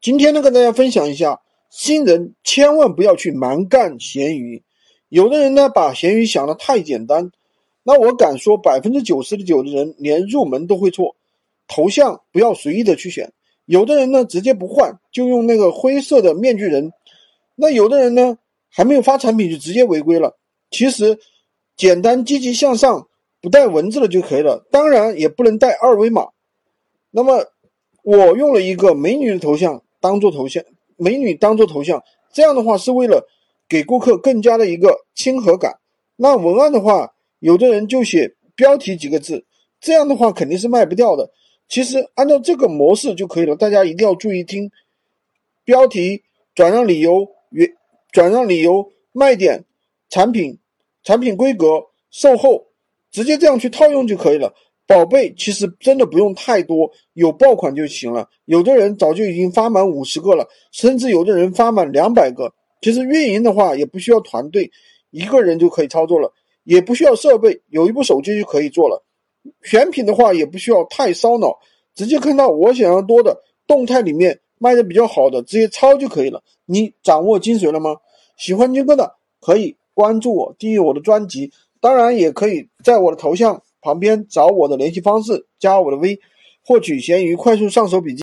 今天呢，跟大家分享一下，新人千万不要去蛮干闲鱼。有的人呢，把闲鱼想的太简单，那我敢说，百分之九十九的人连入门都会错。头像不要随意的去选，有的人呢直接不换，就用那个灰色的面具人。那有的人呢，还没有发产品就直接违规了。其实，简单积极向上，不带文字的就可以了，当然也不能带二维码。那么，我用了一个美女的头像。当做头像，美女当做头像，这样的话是为了给顾客更加的一个亲和感。那文案的话，有的人就写标题几个字，这样的话肯定是卖不掉的。其实按照这个模式就可以了，大家一定要注意听。标题、转让理由、原转让理由、卖点、产品、产品规格、售后，直接这样去套用就可以了。宝贝，其实真的不用太多，有爆款就行了。有的人早就已经发满五十个了，甚至有的人发满两百个。其实运营的话也不需要团队，一个人就可以操作了，也不需要设备，有一部手机就可以做了。选品的话也不需要太烧脑，直接看到我想要多的动态里面卖的比较好的，直接抄就可以了。你掌握精髓了吗？喜欢军哥的可以关注我，订阅我的专辑，当然也可以在我的头像。旁边找我的联系方式，加我的微，获取闲鱼快速上手笔记。